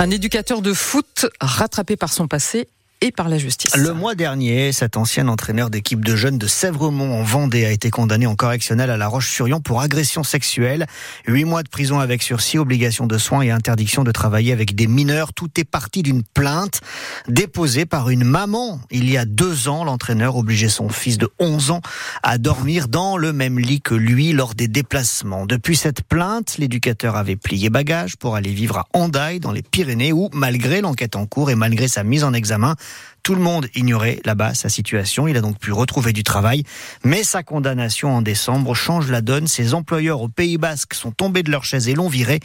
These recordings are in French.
Un éducateur de foot rattrapé par son passé et par la justice. Le mois dernier, cet ancien entraîneur d'équipe de jeunes de Sèvremont en Vendée a été condamné en correctionnel à La Roche-sur-Yon pour agression sexuelle. Huit mois de prison avec sursis, obligation de soins et interdiction de travailler avec des mineurs. Tout est parti d'une plainte déposée par une maman. Il y a deux ans, l'entraîneur obligeait son fils de 11 ans à dormir dans le même lit que lui lors des déplacements. Depuis cette plainte, l'éducateur avait plié bagage pour aller vivre à Andaille dans les Pyrénées où, malgré l'enquête en cours et malgré sa mise en examen, tout le monde ignorait là-bas sa situation. Il a donc pu retrouver du travail. Mais sa condamnation en décembre change la donne. Ses employeurs au Pays Basque sont tombés de leur chaise et l'ont viré.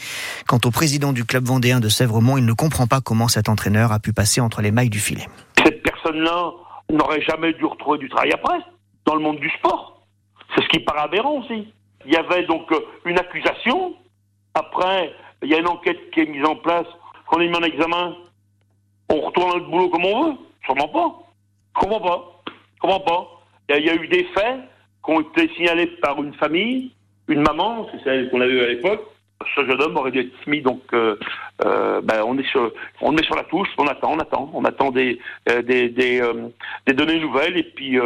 Quant au président du club vendéen de Sèvremont, il ne comprend pas comment cet entraîneur a pu passer entre les mailles du filet. Cette personne-là n'aurait jamais dû retrouver du travail après, dans le monde du sport. C'est ce qui paraît aberrant aussi. Il y avait donc euh, une accusation. Après, il y a une enquête qui est mise en place. qu'on est mis en examen, on retourne notre boulot comme on veut? Sûrement pas. Comment pas? Comment pas? Il y, a eu des faits qui ont été signalés par une famille, une maman, c'est celle qu'on a eue à l'époque. Ce jeune homme aurait dû être mis, donc euh, euh, ben, on est sur, on le met sur la touche, on attend, on attend, on attend des, euh, des, des, des données nouvelles et puis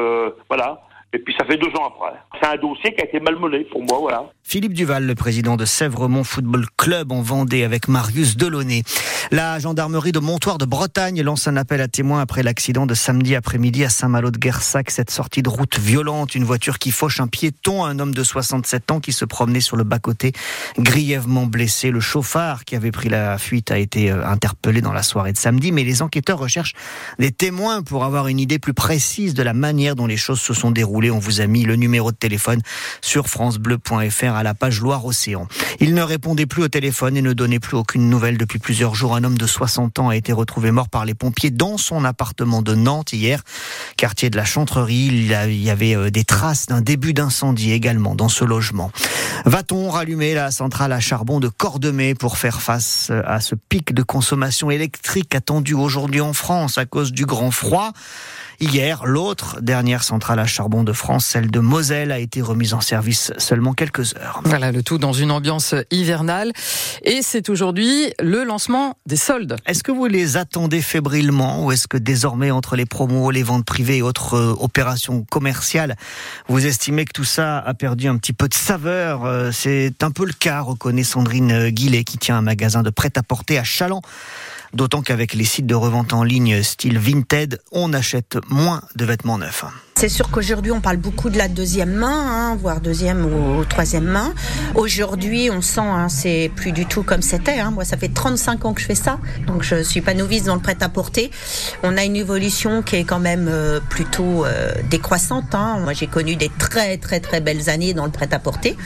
voilà. Et puis ça fait deux ans après. C'est un dossier qui a été malmené pour moi, voilà. Philippe Duval, le président de Sèvremont Football Club en Vendée avec Marius Delaunay. La gendarmerie de Montoire de Bretagne lance un appel à témoins après l'accident de samedi après-midi à Saint-Malo de Guersac. Cette sortie de route violente, une voiture qui fauche un piéton, un homme de 67 ans qui se promenait sur le bas-côté, grièvement blessé. Le chauffard qui avait pris la fuite a été euh, interpellé dans la soirée de samedi, mais les enquêteurs recherchent des témoins pour avoir une idée plus précise de la manière dont les choses se sont déroulées on vous a mis le numéro de téléphone sur francebleu.fr à la page Loire-Océan. Il ne répondait plus au téléphone et ne donnait plus aucune nouvelle depuis plusieurs jours. Un homme de 60 ans a été retrouvé mort par les pompiers dans son appartement de Nantes hier, quartier de la Chantrerie. Il y avait euh, des traces d'un début d'incendie également dans ce logement. Va-t-on rallumer la centrale à charbon de Cordemais pour faire face à ce pic de consommation électrique attendu aujourd'hui en France à cause du grand froid? Hier, l'autre dernière centrale à charbon de France, celle de Moselle, a été remise en service seulement quelques heures. Voilà, le tout dans une ambiance hivernale. Et c'est aujourd'hui le lancement des soldes. Est-ce que vous les attendez fébrilement ou est-ce que désormais, entre les promos, les ventes privées et autres euh, opérations commerciales, vous estimez que tout ça a perdu un petit peu de saveur? Euh, C'est un peu le cas, reconnaît Sandrine Guillet, qui tient un magasin de prêt-à-porter à Chaland. D'autant qu'avec les sites de revente en ligne style Vinted, on achète moins de vêtements neufs. C'est sûr qu'aujourd'hui, on parle beaucoup de la deuxième main, hein, voire deuxième ou, troisième main. Aujourd'hui, on sent, hein, c'est plus du tout comme c'était. Hein. Moi, ça fait 35 ans que je fais ça, donc je suis pas novice dans le prêt-à-porter. On a une évolution qui est quand même euh, plutôt euh, décroissante. Hein. Moi, j'ai connu des très très très belles années dans le prêt-à-porter.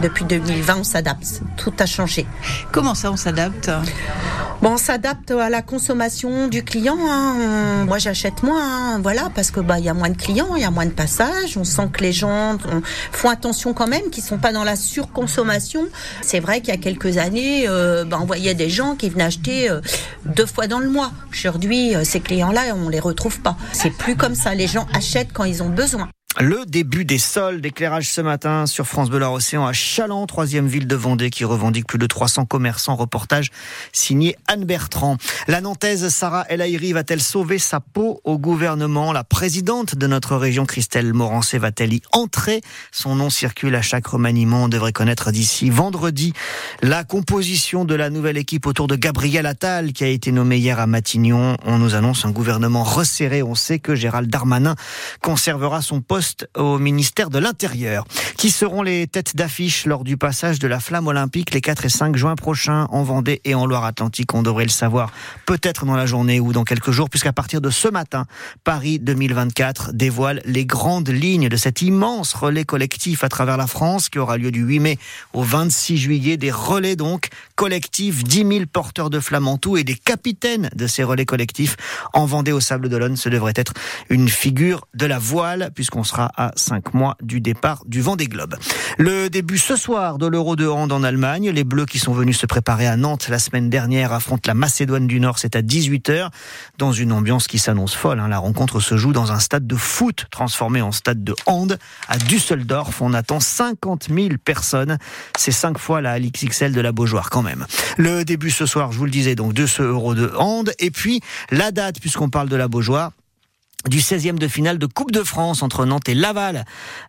Depuis 2020, on s'adapte. Tout a changé. Comment ça, on s'adapte? Bon, on s'adapte à la consommation du client. Hein. Moi, j'achète moins, voilà, parce que bah il y a moins de clients il y a moins de passages, on sent que les gens font attention quand même, qu'ils sont pas dans la surconsommation. C'est vrai qu'il y a quelques années, euh, bah, on voyait des gens qui venaient acheter euh, deux fois dans le mois. Aujourd'hui, euh, ces clients-là, on les retrouve pas. C'est plus comme ça. Les gens achètent quand ils ont besoin. Le début des soldes, d'éclairage ce matin sur France Bleu Océan à Chaland, troisième ville de Vendée qui revendique plus de 300 commerçants. Reportage signé Anne Bertrand. La Nantaise Sarah El Aïri va-t-elle sauver sa peau au gouvernement? La présidente de notre région, Christelle Morancé, va-t-elle y entrer? Son nom circule à chaque remaniement. On devrait connaître d'ici vendredi la composition de la nouvelle équipe autour de Gabriel Attal qui a été nommé hier à Matignon. On nous annonce un gouvernement resserré. On sait que Gérald Darmanin conservera son poste au ministère de l'Intérieur. Qui seront les têtes d'affiche lors du passage de la flamme olympique les 4 et 5 juin prochains en Vendée et en Loire-Atlantique? On devrait le savoir peut-être dans la journée ou dans quelques jours, puisqu'à partir de ce matin, Paris 2024 dévoile les grandes lignes de cet immense relais collectif à travers la France qui aura lieu du 8 mai au 26 juillet. Des relais donc collectifs, 10 000 porteurs de flammes en tout et des capitaines de ces relais collectifs en Vendée au Sable d'Olonne. Ce devrait être une figure de la voile puisqu'on sera à 5 mois du départ du vent des globes. Le début ce soir de l'Euro de hand en Allemagne. Les Bleus qui sont venus se préparer à Nantes la semaine dernière affrontent la Macédoine du Nord. C'est à 18h dans une ambiance qui s'annonce folle. Hein. La rencontre se joue dans un stade de foot transformé en stade de hand à Düsseldorf. On attend 50 000 personnes. C'est cinq fois la XXL de la Beaujoire quand même. Le début ce soir, je vous le disais, donc de ce Euro de hand. Et puis la date, puisqu'on parle de la Beaujoire, du 16e de finale de Coupe de France entre Nantes et Laval,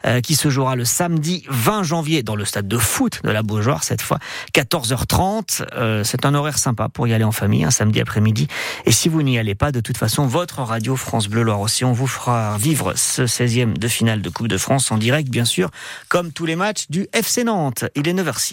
euh, qui se jouera le samedi 20 janvier dans le stade de foot de la Beaujoire, cette fois 14h30. Euh, c'est un horaire sympa pour y aller en famille, un samedi après-midi. Et si vous n'y allez pas, de toute façon, votre radio France Bleu Loire aussi, on vous fera vivre ce 16e de finale de Coupe de France en direct, bien sûr, comme tous les matchs du FC Nantes. Il est 9h06.